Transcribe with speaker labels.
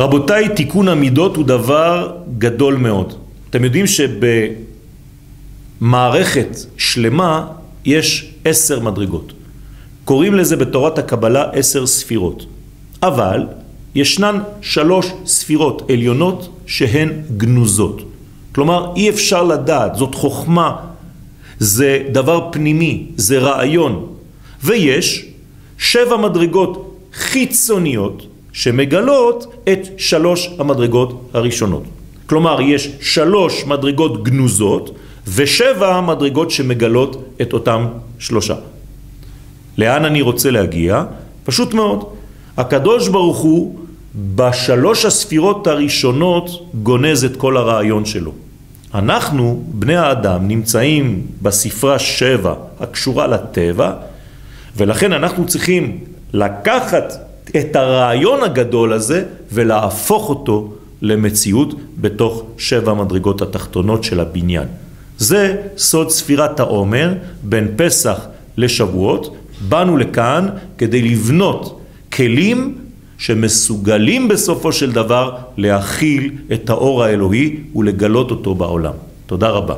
Speaker 1: רבותיי, תיקון המידות הוא דבר גדול מאוד. אתם יודעים שבמערכת שלמה יש עשר מדרגות. קוראים לזה בתורת הקבלה עשר ספירות. אבל ישנן שלוש ספירות עליונות שהן גנוזות. כלומר, אי אפשר לדעת, זאת חוכמה, זה דבר פנימי, זה רעיון. ויש שבע מדרגות חיצוניות שמגלות את שלוש המדרגות הראשונות. כלומר, יש שלוש מדרגות גנוזות ושבע מדרגות שמגלות את אותם שלושה. לאן אני רוצה להגיע? פשוט מאוד. הקדוש ברוך הוא בשלוש הספירות הראשונות גונז את כל הרעיון שלו. אנחנו, בני האדם, נמצאים בספרה שבע הקשורה לטבע, ולכן אנחנו צריכים לקחת את הרעיון הגדול הזה ולהפוך אותו למציאות בתוך שבע מדרגות התחתונות של הבניין. זה סוד ספירת העומר בין פסח לשבועות. באנו לכאן כדי לבנות כלים שמסוגלים בסופו של דבר להכיל את האור האלוהי ולגלות אותו בעולם. תודה רבה.